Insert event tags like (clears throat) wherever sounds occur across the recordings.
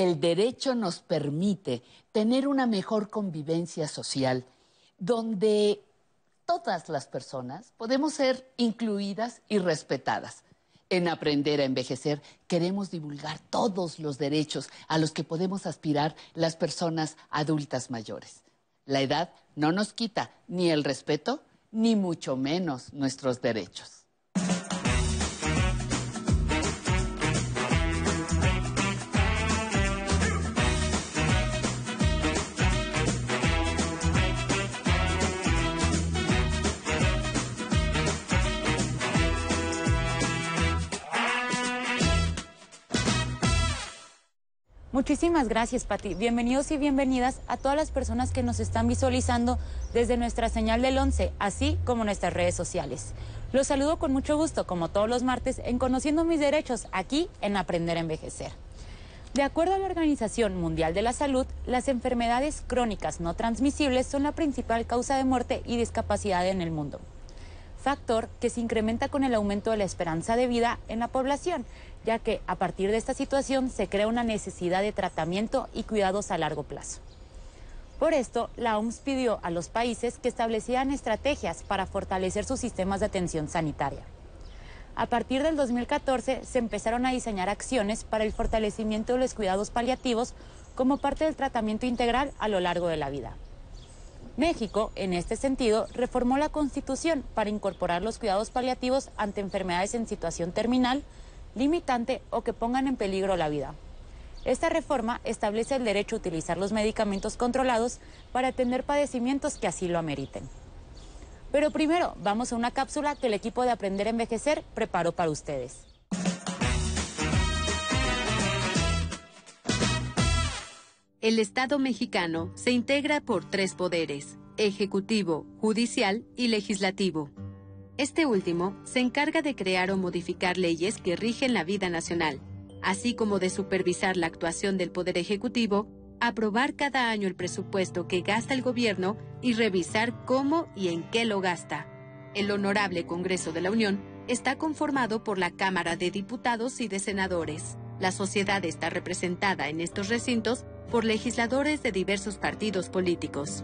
El derecho nos permite tener una mejor convivencia social donde todas las personas podemos ser incluidas y respetadas. En Aprender a Envejecer queremos divulgar todos los derechos a los que podemos aspirar las personas adultas mayores. La edad no nos quita ni el respeto, ni mucho menos nuestros derechos. Muchísimas gracias, Pati. Bienvenidos y bienvenidas a todas las personas que nos están visualizando desde nuestra señal del 11, así como nuestras redes sociales. Los saludo con mucho gusto, como todos los martes, en Conociendo mis Derechos, aquí en Aprender a Envejecer. De acuerdo a la Organización Mundial de la Salud, las enfermedades crónicas no transmisibles son la principal causa de muerte y discapacidad en el mundo factor que se incrementa con el aumento de la esperanza de vida en la población, ya que a partir de esta situación se crea una necesidad de tratamiento y cuidados a largo plazo. Por esto, la OMS pidió a los países que establecieran estrategias para fortalecer sus sistemas de atención sanitaria. A partir del 2014 se empezaron a diseñar acciones para el fortalecimiento de los cuidados paliativos como parte del tratamiento integral a lo largo de la vida. México, en este sentido, reformó la Constitución para incorporar los cuidados paliativos ante enfermedades en situación terminal, limitante o que pongan en peligro la vida. Esta reforma establece el derecho a utilizar los medicamentos controlados para atender padecimientos que así lo ameriten. Pero primero, vamos a una cápsula que el equipo de Aprender a Envejecer preparó para ustedes. El Estado mexicano se integra por tres poderes, ejecutivo, judicial y legislativo. Este último se encarga de crear o modificar leyes que rigen la vida nacional, así como de supervisar la actuación del Poder Ejecutivo, aprobar cada año el presupuesto que gasta el gobierno y revisar cómo y en qué lo gasta. El Honorable Congreso de la Unión está conformado por la Cámara de Diputados y de Senadores. La sociedad está representada en estos recintos por legisladores de diversos partidos políticos.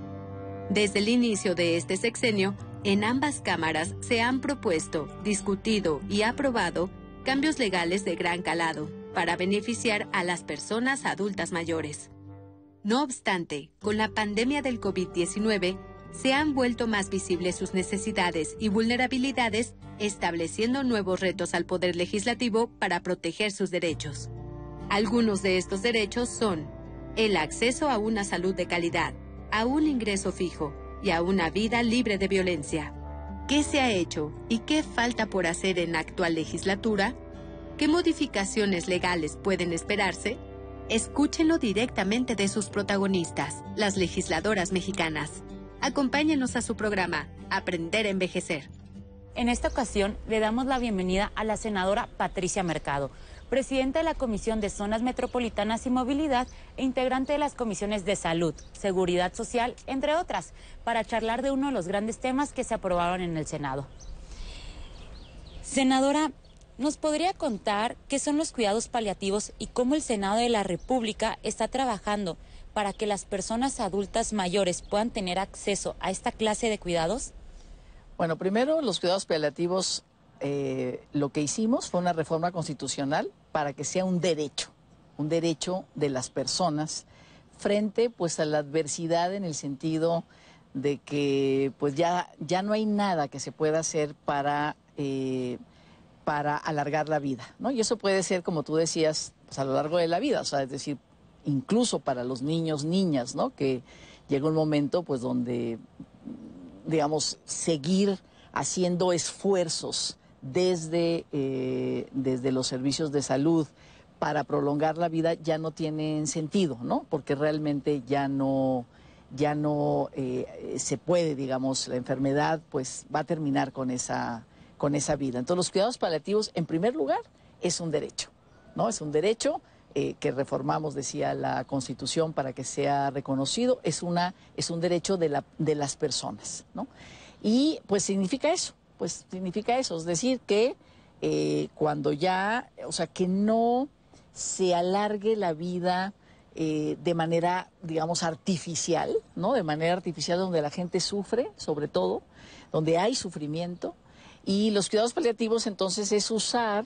Desde el inicio de este sexenio, en ambas cámaras se han propuesto, discutido y aprobado cambios legales de gran calado para beneficiar a las personas adultas mayores. No obstante, con la pandemia del COVID-19, se han vuelto más visibles sus necesidades y vulnerabilidades, estableciendo nuevos retos al Poder Legislativo para proteger sus derechos. Algunos de estos derechos son el acceso a una salud de calidad, a un ingreso fijo y a una vida libre de violencia. ¿Qué se ha hecho y qué falta por hacer en la actual legislatura? ¿Qué modificaciones legales pueden esperarse? Escúchenlo directamente de sus protagonistas, las legisladoras mexicanas. Acompáñenos a su programa, Aprender a Envejecer. En esta ocasión le damos la bienvenida a la senadora Patricia Mercado presidente de la Comisión de Zonas Metropolitanas y Movilidad e integrante de las comisiones de Salud, Seguridad Social, entre otras, para charlar de uno de los grandes temas que se aprobaron en el Senado. Senadora, ¿nos podría contar qué son los cuidados paliativos y cómo el Senado de la República está trabajando para que las personas adultas mayores puedan tener acceso a esta clase de cuidados? Bueno, primero los cuidados paliativos eh, lo que hicimos fue una reforma constitucional para que sea un derecho, un derecho de las personas frente pues a la adversidad en el sentido de que pues ya, ya no hay nada que se pueda hacer para, eh, para alargar la vida, ¿no? Y eso puede ser, como tú decías, pues, a lo largo de la vida, o sea, es decir, incluso para los niños, niñas, ¿no? Que llega un momento pues donde, digamos, seguir haciendo esfuerzos desde, eh, desde los servicios de salud para prolongar la vida ya no tienen sentido, ¿no? Porque realmente ya no, ya no eh, se puede, digamos, la enfermedad pues va a terminar con esa, con esa vida. Entonces los cuidados paliativos, en primer lugar, es un derecho, ¿no? Es un derecho eh, que reformamos, decía la Constitución, para que sea reconocido, es, una, es un derecho de, la, de las personas, ¿no? Y pues significa eso, pues significa eso, es decir, que eh, cuando ya, o sea, que no se alargue la vida eh, de manera, digamos, artificial, ¿no? De manera artificial donde la gente sufre, sobre todo, donde hay sufrimiento. Y los cuidados paliativos entonces es usar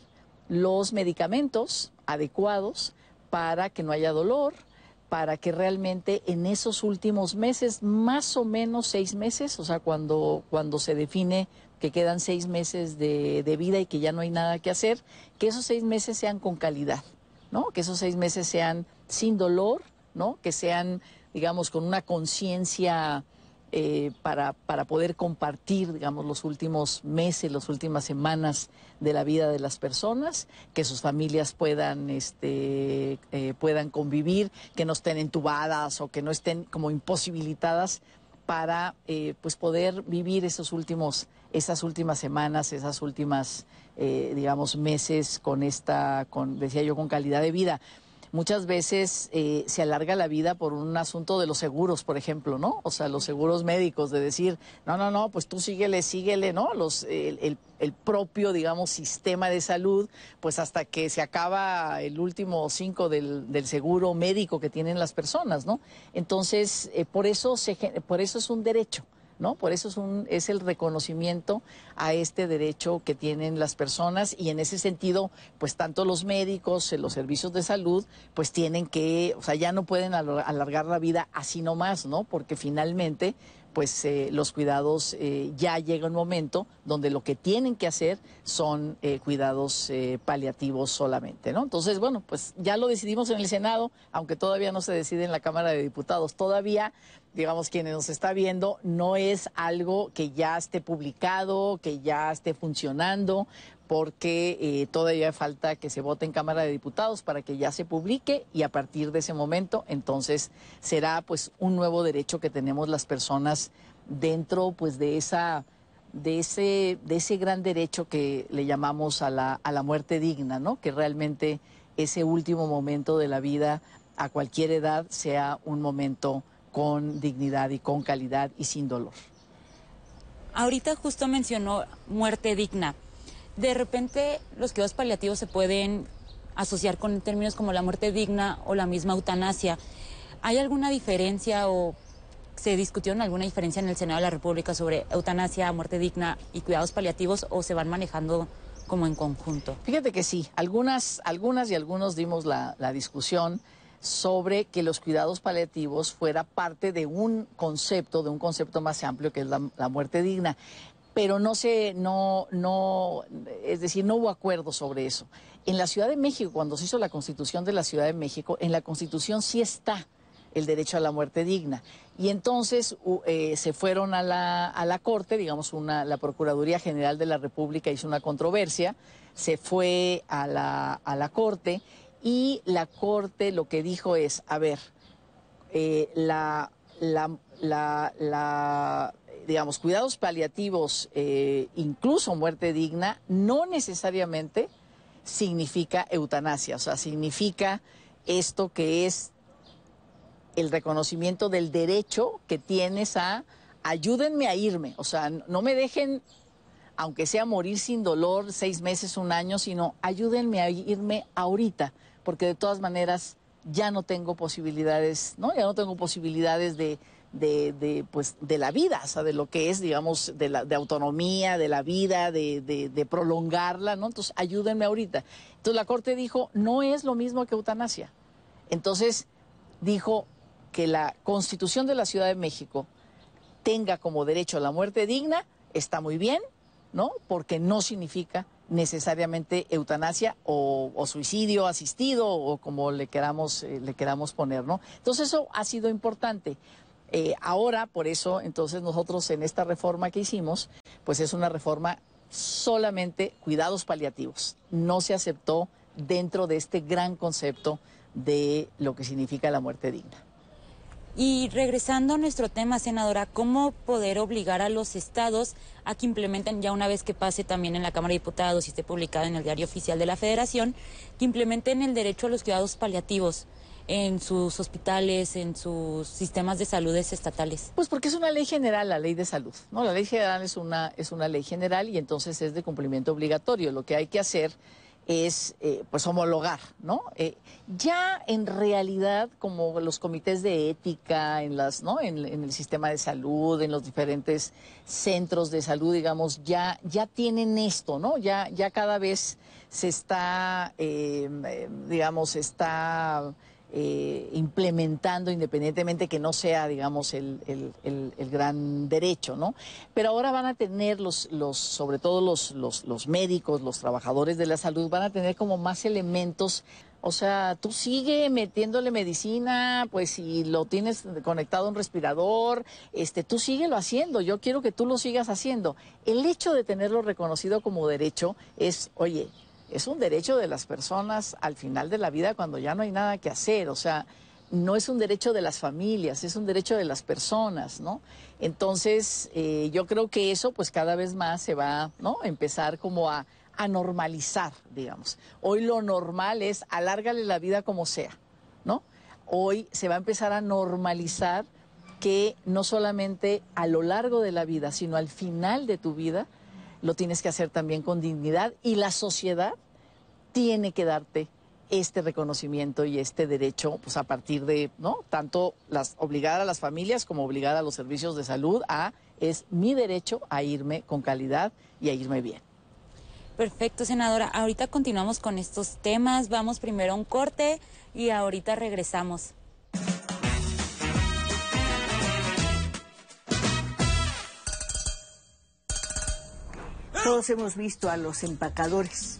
los medicamentos adecuados para que no haya dolor, para que realmente en esos últimos meses, más o menos seis meses, o sea, cuando, cuando se define que quedan seis meses de, de vida y que ya no hay nada que hacer, que esos seis meses sean con calidad, ¿no? Que esos seis meses sean sin dolor, ¿no? Que sean, digamos, con una conciencia eh, para, para poder compartir, digamos, los últimos meses, las últimas semanas de la vida de las personas, que sus familias puedan, este, eh, puedan convivir, que no estén entubadas o que no estén como imposibilitadas para eh, pues poder vivir esos últimos, esas últimas semanas, esas últimas, digamos, meses con esta, con, decía yo, con calidad de vida muchas veces eh, se alarga la vida por un asunto de los seguros, por ejemplo, ¿no? O sea, los seguros médicos, de decir, no, no, no, pues tú síguele, síguele, ¿no? Los, el, el, propio, digamos, sistema de salud, pues hasta que se acaba el último cinco del, del seguro médico que tienen las personas, ¿no? Entonces, eh, por, eso se, por eso es un derecho. ¿No? Por eso es, un, es el reconocimiento a este derecho que tienen las personas y en ese sentido, pues tanto los médicos, los servicios de salud, pues tienen que, o sea, ya no pueden alargar la vida así nomás, ¿no? Porque finalmente pues eh, los cuidados eh, ya llega un momento donde lo que tienen que hacer son eh, cuidados paliativos solamente, ¿no? Entonces, bueno, pues ya lo decidimos en el Senado, aunque todavía no se decide en la Cámara de Diputados. Todavía, digamos, quienes nos está viendo, no es algo que ya esté publicado, que ya esté funcionando, porque eh, todavía falta que se vote en Cámara de Diputados para que ya se publique y a partir de ese momento entonces será pues un nuevo derecho que tenemos las personas dentro pues de esa de ese de ese gran derecho que le llamamos a la a la muerte digna, ¿no? Que realmente ese último momento de la vida a cualquier edad sea un momento con dignidad y con calidad y sin dolor. Ahorita justo mencionó muerte digna de repente los cuidados paliativos se pueden asociar con términos como la muerte digna o la misma eutanasia. ¿Hay alguna diferencia o se discutió alguna diferencia en el Senado de la República sobre eutanasia, muerte digna y cuidados paliativos o se van manejando como en conjunto? Fíjate que sí, algunas, algunas y algunos dimos la, discusión sobre que los cuidados paliativos fuera parte de un concepto, de un concepto más amplio que es la muerte digna pero no se, no, no, es decir, no hubo acuerdo sobre eso. En la Ciudad de México, cuando se hizo la Constitución de la Ciudad de México, en la Constitución sí está el derecho a la muerte digna. Y entonces eh, se fueron a la, a la Corte, digamos, una, la Procuraduría General de la República hizo una controversia, se fue a la, a la Corte y la Corte lo que dijo es, a ver, eh, la, la, la digamos, cuidados paliativos, eh, incluso muerte digna, no necesariamente significa eutanasia, o sea, significa esto que es el reconocimiento del derecho que tienes a ayúdenme a irme, o sea, no me dejen, aunque sea morir sin dolor seis meses, un año, sino ayúdenme a irme ahorita, porque de todas maneras ya no tengo posibilidades, ¿no? Ya no tengo posibilidades de de, de, pues, de la vida, o sea, de lo que es, digamos, de, la, de autonomía, de la vida, de, de, prolongarla, ¿no? Entonces, ayúdenme ahorita. Entonces, la Corte dijo, no es lo mismo que eutanasia. Entonces, dijo que la Constitución de la Ciudad de México tenga como derecho a la muerte digna, está muy bien, ¿no? Porque no significa necesariamente eutanasia o, suicidio asistido o como le queramos, eh, le queramos poner, ¿no? Entonces eso ha sido importante. Eh, ahora, por eso, entonces nosotros en esta reforma que hicimos, pues es una reforma solamente cuidados paliativos. No se aceptó dentro de este gran concepto de lo que significa la muerte digna. Y regresando a nuestro tema, senadora, ¿cómo poder obligar a los estados a que implementen, ya una vez que pase también en la Cámara de Diputados y esté publicado en el diario oficial de la Federación, que implementen el derecho a los cuidados paliativos? en sus hospitales, en sus sistemas de salud estatales? Pues porque es una ley general, la ley de salud. ¿no? La ley general es una, es una ley general y entonces es de cumplimiento obligatorio. Lo que hay que hacer es eh, pues homologar, ¿no? Eh, ya en realidad, como los comités de ética en las, ¿no? En, el sistema de salud, en los diferentes centros de salud, digamos, ya, ya tienen esto, ¿no? Ya, ya cada vez se está, eh, digamos, está eh, implementando independientemente que no sea, digamos, el, gran derecho, ¿no? Pero ahora van a tener los, los sobre todo los, los, médicos, los trabajadores de la salud, van a tener como más elementos o sea, tú sigue metiéndole medicina, pues si lo tienes conectado a un respirador, este, tú síguelo haciendo. Yo quiero que tú lo sigas haciendo. El hecho de tenerlo reconocido como derecho es, oye, es un derecho de las personas al final de la vida cuando ya no hay nada que hacer, o sea, no es un derecho de las familias, es un derecho de las personas, ¿no? Entonces, eh, yo creo que eso pues cada vez más se va, ¿no? empezar como a, a normalizar, digamos. Hoy lo normal es alárgale la vida como sea, ¿no? Hoy se va a empezar a normalizar que no solamente a lo largo de la vida, sino al final de tu vida, lo tienes que hacer también con dignidad y la sociedad tiene que darte este reconocimiento y este derecho, pues a partir de, ¿no? Tanto las obligar a las familias como obligar a los servicios de salud a es mi derecho a irme con calidad y a irme bien. Perfecto, senadora. Ahorita continuamos con estos temas. Vamos primero a un corte y ahorita regresamos. Todos hemos visto a los empacadores,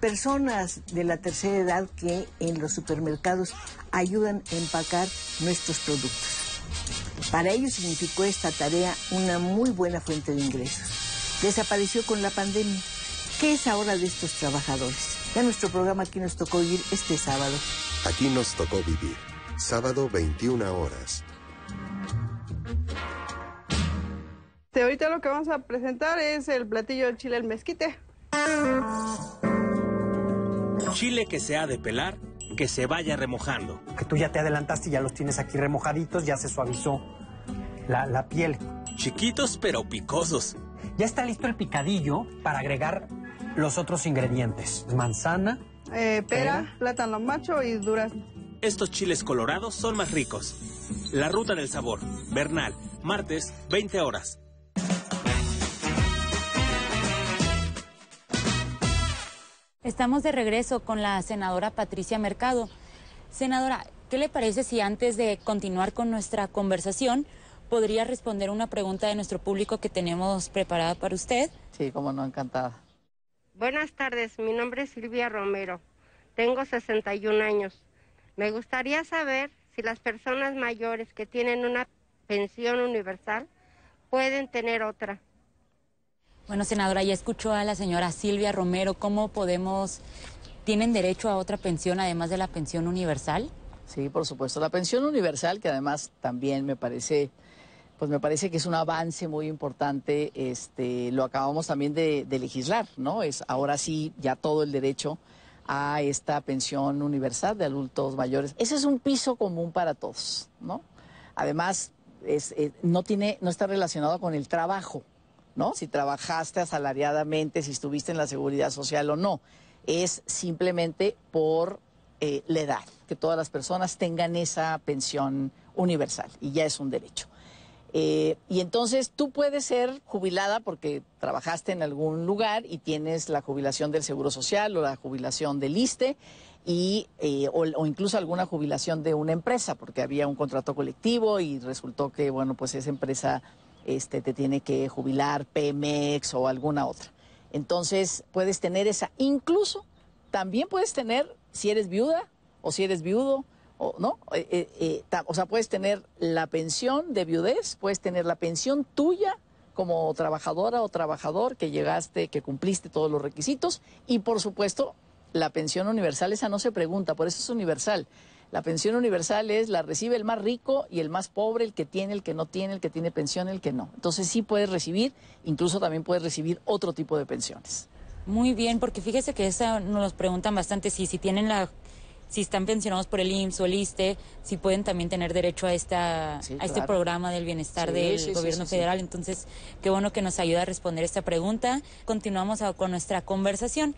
personas de la tercera edad que en los supermercados ayudan a empacar nuestros productos. Para ellos significó esta tarea una muy buena fuente de ingresos. Desapareció con la pandemia. ¿Qué es ahora de estos trabajadores? Ya nuestro programa aquí nos tocó vivir este sábado. Aquí nos tocó vivir. Sábado 21 horas. Este, ahorita lo que vamos a presentar es el platillo de chile el mezquite. Chile que se ha de pelar, que se vaya remojando. Que tú ya te adelantaste y ya los tienes aquí remojaditos, ya se suavizó la, la piel. Chiquitos pero picosos. Ya está listo el picadillo para agregar los otros ingredientes. Manzana. Eh, pera, plátano macho y durazno. Estos chiles colorados son más ricos. La ruta del sabor. Bernal, martes, 20 horas. Estamos de regreso con la senadora Patricia Mercado. Senadora, ¿qué le parece si antes de continuar con nuestra conversación podría responder una pregunta de nuestro público que tenemos preparada para usted? Sí, como no, encantada. Buenas tardes, mi nombre es Silvia Romero. Tengo 61 años. Me gustaría saber si las personas mayores que tienen una pensión universal pueden tener otra. Bueno, senadora, ya escuchó a la señora Silvia Romero. ¿Cómo podemos, tienen derecho a otra pensión además de la pensión universal? Sí, por supuesto. La pensión universal, que además también me parece, pues me parece que es un avance muy importante. Este, lo acabamos también de, legislar, ¿no? Es ahora sí ya todo el derecho a esta pensión universal de adultos mayores. Ese es un piso común para todos, ¿no? Además, es, eh, no tiene, no está relacionado con el trabajo. ¿No? Si trabajaste asalariadamente, si estuviste en la seguridad social o no. Es simplemente por eh, la edad, que todas las personas tengan esa pensión universal y ya es un derecho. Eh, y entonces tú puedes ser jubilada porque trabajaste en algún lugar y tienes la jubilación del Seguro Social o la jubilación del ISTE y, eh, o, o, incluso alguna jubilación de una empresa porque había un contrato colectivo y resultó que, bueno, pues esa empresa este, te tiene que jubilar Pemex o alguna otra. Entonces puedes tener esa, incluso también puedes tener, si eres viuda o si eres viudo, o, ¿no? Eh, eh, eh, o sea, puedes tener la pensión de viudez, puedes tener la pensión tuya como trabajadora o trabajador que llegaste, que cumpliste todos los requisitos y por supuesto la pensión universal, esa no se pregunta, por eso es universal. La pensión universal es la recibe el más rico y el más pobre, el que tiene, el que no tiene, el que tiene pensión, el que no. Entonces sí puedes recibir, incluso también puedes recibir otro tipo de pensiones. Muy bien, porque fíjese que esa nos preguntan bastante si, si tienen la si están pensionados por el IMSS o el ISTE, si pueden también tener derecho a esta a este programa del bienestar del gobierno federal. Entonces, qué bueno que nos ayuda a responder esta pregunta. Continuamos con nuestra conversación.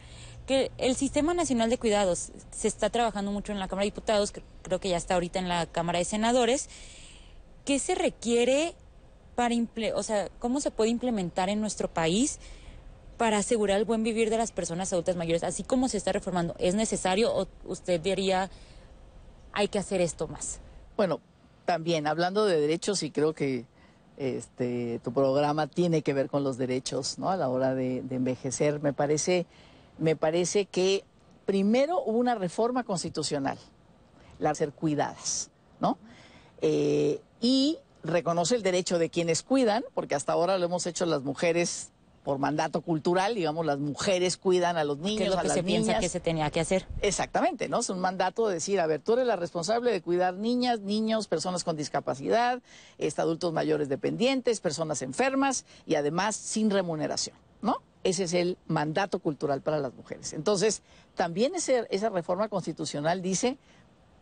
El Sistema Nacional de Cuidados se está trabajando mucho en la Cámara de Diputados, creo que ya está ahorita en la Cámara de Senadores. ¿Qué se requiere para, o sea, cómo se puede implementar en nuestro país para asegurar el buen vivir de las personas adultas mayores, así como se está reformando? ¿Es necesario o usted diría hay que hacer esto más? Bueno, también hablando de derechos y creo que este, tu programa tiene que ver con los derechos, ¿no? A la hora de envejecer, me parece me parece que primero hubo una reforma constitucional, la ser cuidadas, ¿no? Eh, y reconoce el derecho de quienes cuidan, porque hasta ahora lo hemos hecho las mujeres por mandato cultural, digamos, las mujeres cuidan a los niños, ¿Qué es lo a que las se niñas. piensa que se tenía que hacer? Exactamente, ¿no? Es un mandato de decir, a ver, tú eres la responsable de cuidar niñas, niños, personas con discapacidad, este, adultos mayores dependientes, personas enfermas y además sin remuneración, ¿no? Ese es el mandato cultural para las mujeres. Entonces, también esa reforma constitucional dice,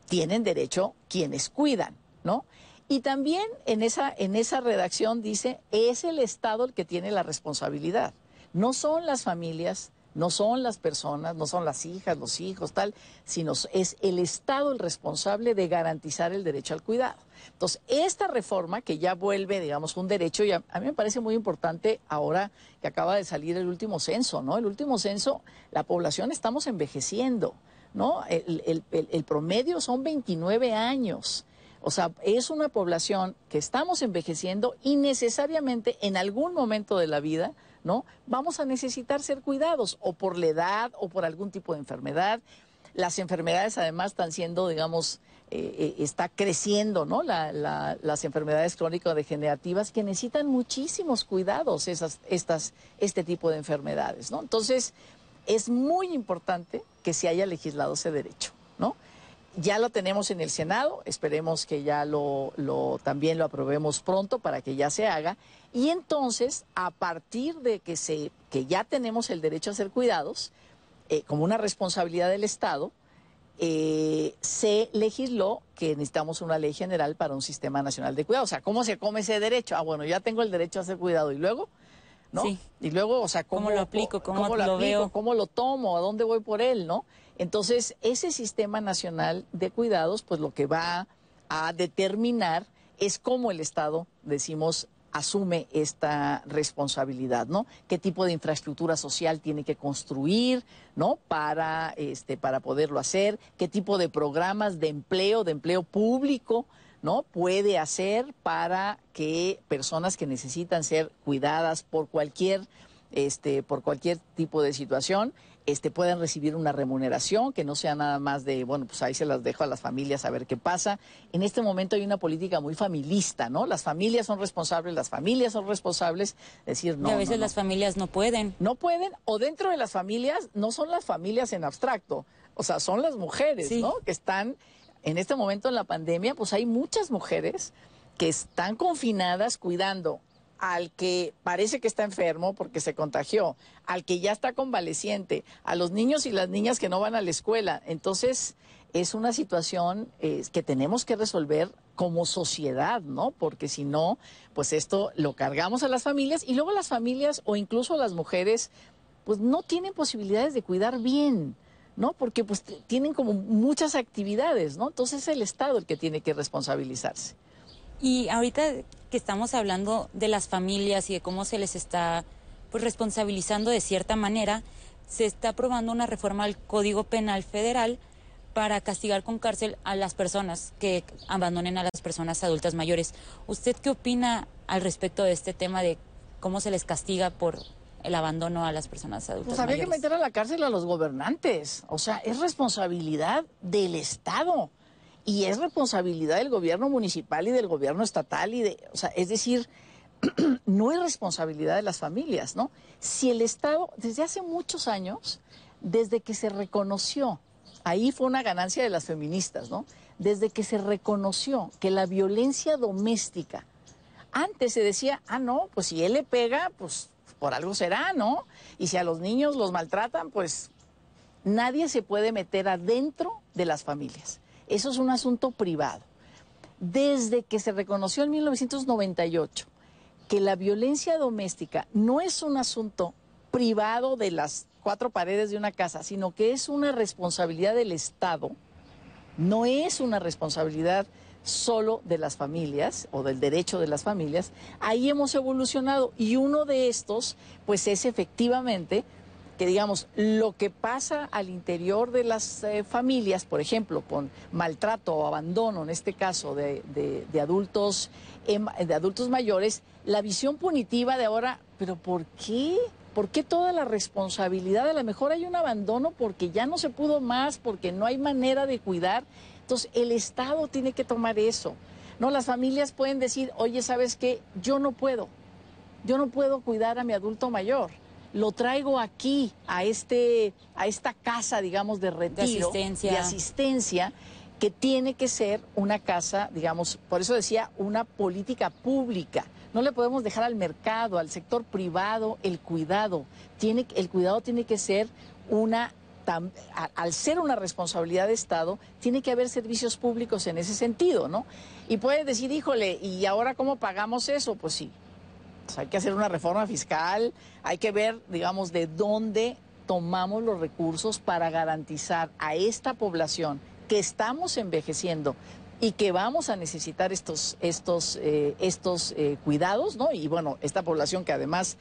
tienen derecho quienes cuidan, ¿no? Y también en esa, en esa redacción dice, es el Estado el que tiene la responsabilidad. No son las familias, no son las personas, no son las hijas, los hijos, tal, sino es el Estado el responsable de garantizar el derecho al cuidado. Entonces, esta reforma que ya vuelve, digamos, un derecho, y a, mí me parece muy importante ahora que acaba de salir el último censo, ¿no? El último censo, la población estamos envejeciendo, ¿no? El- el promedio son 29 años. O sea, es una población que estamos envejeciendo y necesariamente en algún momento de la vida, ¿no? Vamos a necesitar ser cuidados o por la edad o por algún tipo de enfermedad. Las enfermedades además están siendo, digamos, eh, eh, está creciendo, ¿no? La- la- las enfermedades crónico-degenerativas que necesitan muchísimos cuidados, esas, estas, este tipo de enfermedades, ¿no? Entonces, es muy importante que se haya legislado ese derecho, ¿no? Ya lo tenemos en el Senado, esperemos que ya lo, lo- también lo aprobemos pronto para que ya se haga. Y entonces, a partir de que, se, que ya tenemos el derecho a ser cuidados, eh, como una responsabilidad del Estado, eh, se legisló que necesitamos una ley general para un sistema nacional de cuidado. O sea, ¿cómo se come ese derecho? Ah, bueno, ya tengo el derecho a ser cuidado y luego, ¿no? Sí. Y luego, o sea, ¿cómo, ¿Cómo lo aplico? ¿Cómo lo, lo aplico? veo? ¿Cómo lo tomo? ¿A dónde voy por él? ¿No? Entonces, ese sistema nacional de cuidados, pues lo que va a determinar es cómo el Estado, decimos, asume esta responsabilidad, ¿no? ¿Qué tipo de infraestructura social tiene que construir, ¿no? Para, este, para poderlo hacer, qué tipo de programas de empleo, de empleo público, ¿no? Puede hacer para que personas que necesitan ser cuidadas por cualquier, este, por cualquier tipo de situación, este, puedan recibir una remuneración, que no sea nada más de, bueno, pues ahí se las dejo a las familias a ver qué pasa. En este momento hay una política muy familista, ¿no? Las familias son responsables, las familias son responsables, decir, no. y a veces no, no. las familias no pueden. No pueden, o dentro de las familias, no son las familias en abstracto, o sea, son las mujeres, Sí. ¿no? Que están, en este momento en la pandemia, pues hay muchas mujeres que están confinadas cuidando al que parece que está enfermo porque se contagió, al que ya está convaleciente, a los niños y las niñas que no van a la escuela. Entonces, es una situación eh, que tenemos que resolver como sociedad, ¿no? Porque si no, pues esto lo cargamos a las familias y luego las familias o incluso las mujeres, pues no tienen posibilidades de cuidar bien, ¿no? Porque pues tienen como muchas actividades, ¿no? Entonces es el Estado el que tiene que responsabilizarse. Y ahorita que estamos hablando de las familias y de cómo se les está pues responsabilizando de cierta manera, se está aprobando una reforma al Código Penal Federal para castigar con cárcel a las personas que abandonen a las personas adultas mayores. ¿Usted qué opina al respecto de este tema de cómo se les castiga por el abandono a las personas adultas Pues habría que meter a la cárcel a los gobernantes. O sea, es responsabilidad del Estado. Y es responsabilidad del gobierno municipal y del gobierno estatal. y de, O sea, es decir, (clears throat) no es responsabilidad de las familias, ¿no? Si el Estado, desde hace muchos años, desde que se reconoció, ahí fue una ganancia de las feministas, ¿no? Desde que se reconoció que la violencia doméstica, antes se decía, ah, no, pues si él le pega, pues por algo será, ¿no? Y si a los niños los maltratan, pues nadie se puede meter adentro de las familias. Eso es un asunto privado. Desde que se reconoció en 1998 que la violencia doméstica no es un asunto privado de las cuatro paredes de una casa, sino que es una responsabilidad del Estado, no es una responsabilidad solo de las familias o del derecho de las familias, ahí hemos evolucionado y uno de estos pues es efectivamente que digamos lo que pasa al interior de las eh, familias, por ejemplo, con maltrato o abandono, en este caso de, de adultos, em, de adultos mayores, la visión punitiva de ahora, pero ¿por qué? ¿Por qué toda la responsabilidad? A lo mejor hay un abandono porque ya no se pudo más, porque no hay manera de cuidar. Entonces, el Estado tiene que tomar eso. No, las familias pueden decir, oye, ¿sabes qué? Yo no puedo. Yo no puedo cuidar a mi adulto mayor lo traigo aquí, a, este, a esta casa, digamos, de retiro, de asistencia. que tiene que ser una casa, digamos, por eso decía, una política pública. No le podemos dejar al mercado, al sector privado, el cuidado. Tiene, el cuidado tiene que ser una al ser una responsabilidad de Estado, tiene que haber servicios públicos en ese sentido, ¿no? Y puede decir, híjole, ¿y ahora cómo pagamos eso? Pues sí, hay que hacer una reforma fiscal, hay que ver, digamos, de dónde tomamos los recursos para garantizar a esta población que estamos envejeciendo y que vamos a necesitar estos, estos, eh, estos eh, cuidados, ¿no? Y bueno, esta población que además,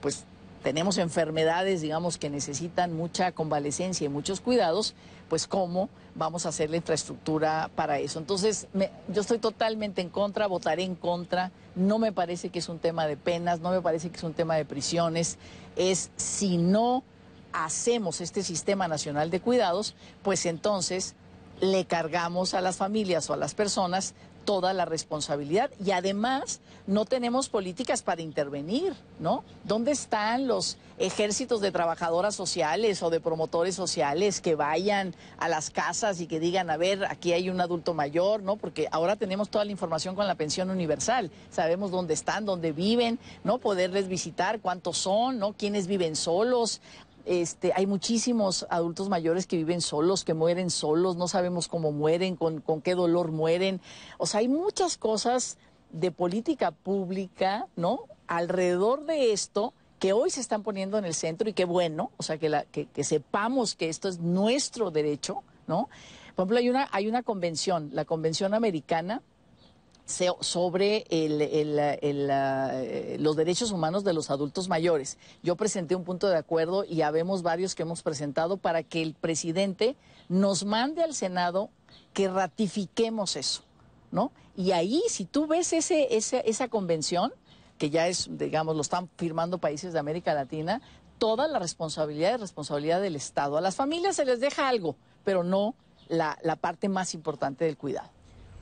pues tenemos enfermedades, digamos, que necesitan mucha convalecencia y muchos cuidados, pues cómo vamos a hacer la infraestructura para eso. Entonces, yo estoy totalmente en contra, votaré en contra, no me parece que es un tema de penas, no me parece que es un tema de prisiones, es si no hacemos este sistema nacional de cuidados, pues entonces le cargamos a las familias o a las personas toda la responsabilidad y además no tenemos políticas para intervenir, ¿no? ¿Dónde están los ejércitos de trabajadoras sociales o de promotores sociales que vayan a las casas y que digan, a ver, aquí hay un adulto mayor, ¿no? Porque ahora tenemos toda la información con la pensión universal, sabemos dónde están, dónde viven, ¿no? Poderles visitar, cuántos son, ¿no? Quiénes viven solos, este, hay muchísimos adultos mayores que viven solos, que mueren solos, no sabemos cómo mueren, con, con qué dolor mueren. O sea, hay muchas cosas de política pública, ¿no? Alrededor de esto que hoy se están poniendo en el centro y qué bueno, o sea, que, que sepamos que esto es nuestro derecho, ¿no? Por ejemplo, hay una, hay una convención, la Convención Americana sobre eh, los derechos humanos de los adultos mayores. Yo presenté un punto de acuerdo y habemos varios que hemos presentado para que el presidente nos mande al Senado que ratifiquemos eso, ¿no? Y ahí, si tú ves ese, esa convención, que ya es, digamos, lo están firmando países de América Latina, toda la responsabilidad es responsabilidad del Estado. A las familias se les deja algo, pero no la parte más importante del cuidado.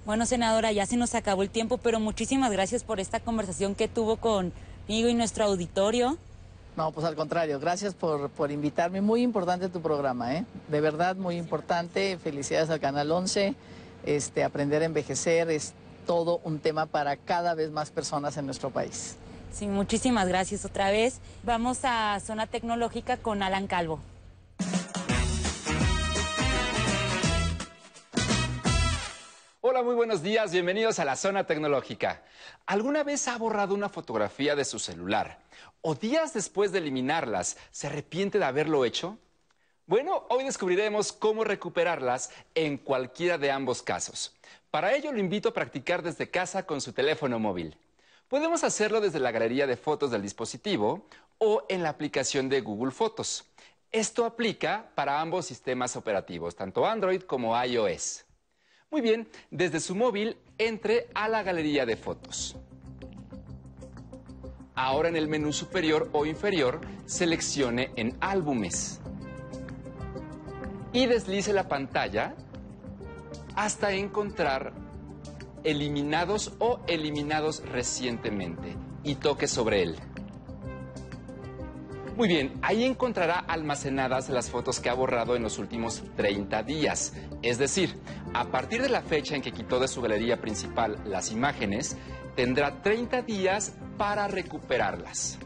Bueno, senadora, ya se nos acabó el tiempo, pero muchísimas gracias por esta conversación que tuvo conmigo y nuestro auditorio. No, pues al contrario, gracias por, por invitarme. Muy importante tu programa, ¿eh? De verdad, muy importante. Felicidades al Canal 11. Este, aprender a envejecer es todo un tema para cada vez más personas en nuestro país. Sí, muchísimas gracias otra vez. Vamos a Zona Tecnológica con Alan Calvo. Hola, muy buenos días, bienvenidos a la zona tecnológica. ¿Alguna vez ha borrado una fotografía de su celular o días después de eliminarlas se arrepiente de haberlo hecho? Bueno, hoy descubriremos cómo recuperarlas en cualquiera de ambos casos. Para ello lo invito a practicar desde casa con su teléfono móvil. Podemos hacerlo desde la galería de fotos del dispositivo o en la aplicación de Google Fotos. Esto aplica para ambos sistemas operativos, tanto Android como iOS. Muy bien, desde su móvil entre a la galería de fotos. Ahora en el menú superior o inferior seleccione en álbumes y deslice la pantalla hasta encontrar eliminados o eliminados recientemente y toque sobre él. Muy bien, ahí encontrará almacenadas las fotos que ha borrado en los últimos 30 días. Es decir, a partir de la fecha en que quitó de su galería principal las imágenes, tendrá 30 días para recuperarlas.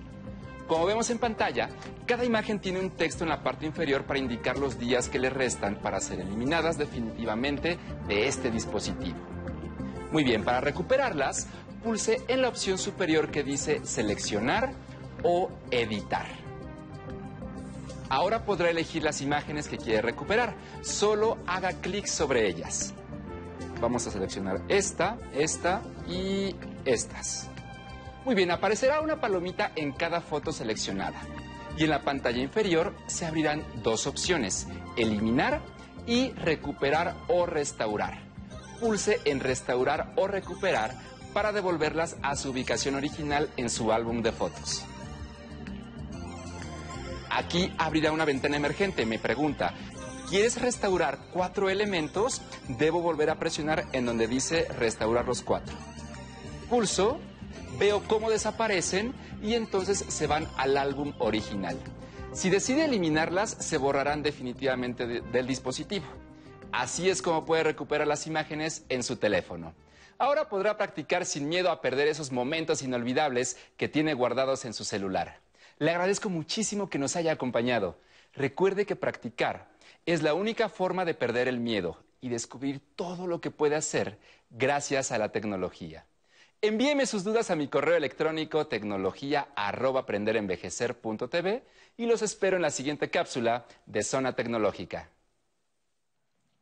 Como vemos en pantalla, cada imagen tiene un texto en la parte inferior para indicar los días que le restan para ser eliminadas definitivamente de este dispositivo. Muy bien, para recuperarlas, pulse en la opción superior que dice seleccionar o editar. Ahora podrá elegir las imágenes que quiere recuperar. Solo haga clic sobre ellas. Vamos a seleccionar esta, esta y estas. Muy bien, aparecerá una palomita en cada foto seleccionada. Y en la pantalla inferior se abrirán dos opciones, eliminar y recuperar o restaurar. Pulse en restaurar o recuperar para devolverlas a su ubicación original en su álbum de fotos. Aquí abrirá una ventana emergente. Me pregunta, ¿quieres restaurar cuatro elementos? Debo volver a presionar en donde dice restaurar los cuatro. Pulso, veo cómo desaparecen y entonces se van al álbum original. Si decide eliminarlas, se borrarán definitivamente del dispositivo. Así es como puede recuperar las imágenes en su teléfono. Ahora podrá practicar sin miedo a perder esos momentos inolvidables que tiene guardados en su celular. Le agradezco muchísimo que nos haya acompañado. Recuerde que practicar es la única forma de perder el miedo y descubrir todo lo que puede hacer gracias a la tecnología. Envíeme sus dudas a mi correo electrónico tecnología@aprenderenvejecer.tv y los espero en la siguiente cápsula de Zona Tecnológica.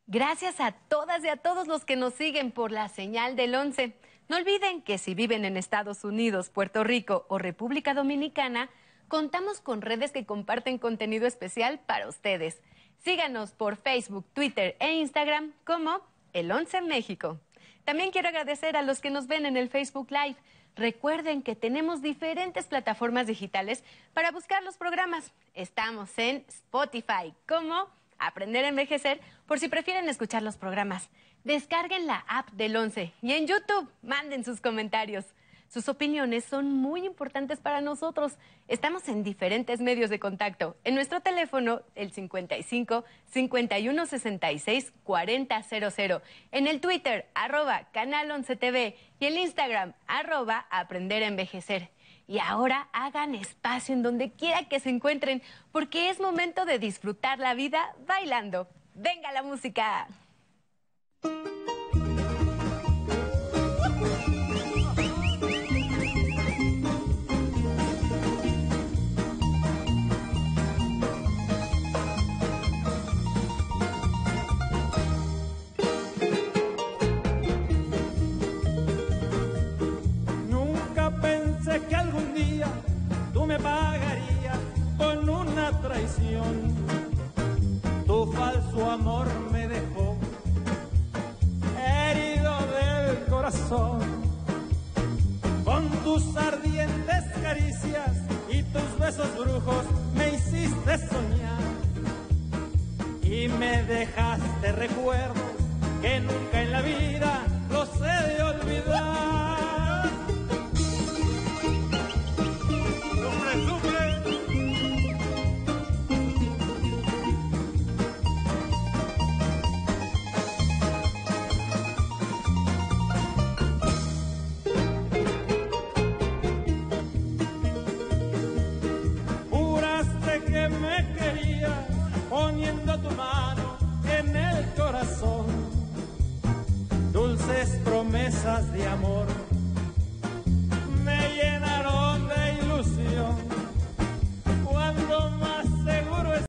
Gracias a todas y a todos los que nos siguen por la señal del 11. No olviden que si viven en Estados Unidos, Puerto Rico o República Dominicana, contamos con redes que comparten contenido especial para ustedes. Síganos por Facebook, Twitter e Instagram como El 11 México. También quiero agradecer a los que nos ven en el Facebook Live. Recuerden que tenemos diferentes plataformas digitales para buscar los programas. Estamos en Spotify como Aprender a Envejecer por si prefieren escuchar los programas. Descarguen la app del 11 y en YouTube manden sus comentarios. Sus opiniones son muy importantes para nosotros. Estamos en diferentes medios de contacto. En nuestro teléfono, el 55 51 66 4000. En el Twitter, arroba Canal 11 TV. Y el Instagram, arroba Aprender a Envejecer. Y ahora hagan espacio en donde quiera que se encuentren, porque es momento de disfrutar la vida bailando. ¡Venga la música! Me con una traición. Tu falso amor me dejó herido del corazón. Con tus ardientes caricias y tus besos brujos me hiciste soñar. Y me dejaste recuerdos que nunca en la vida los he de olvidar.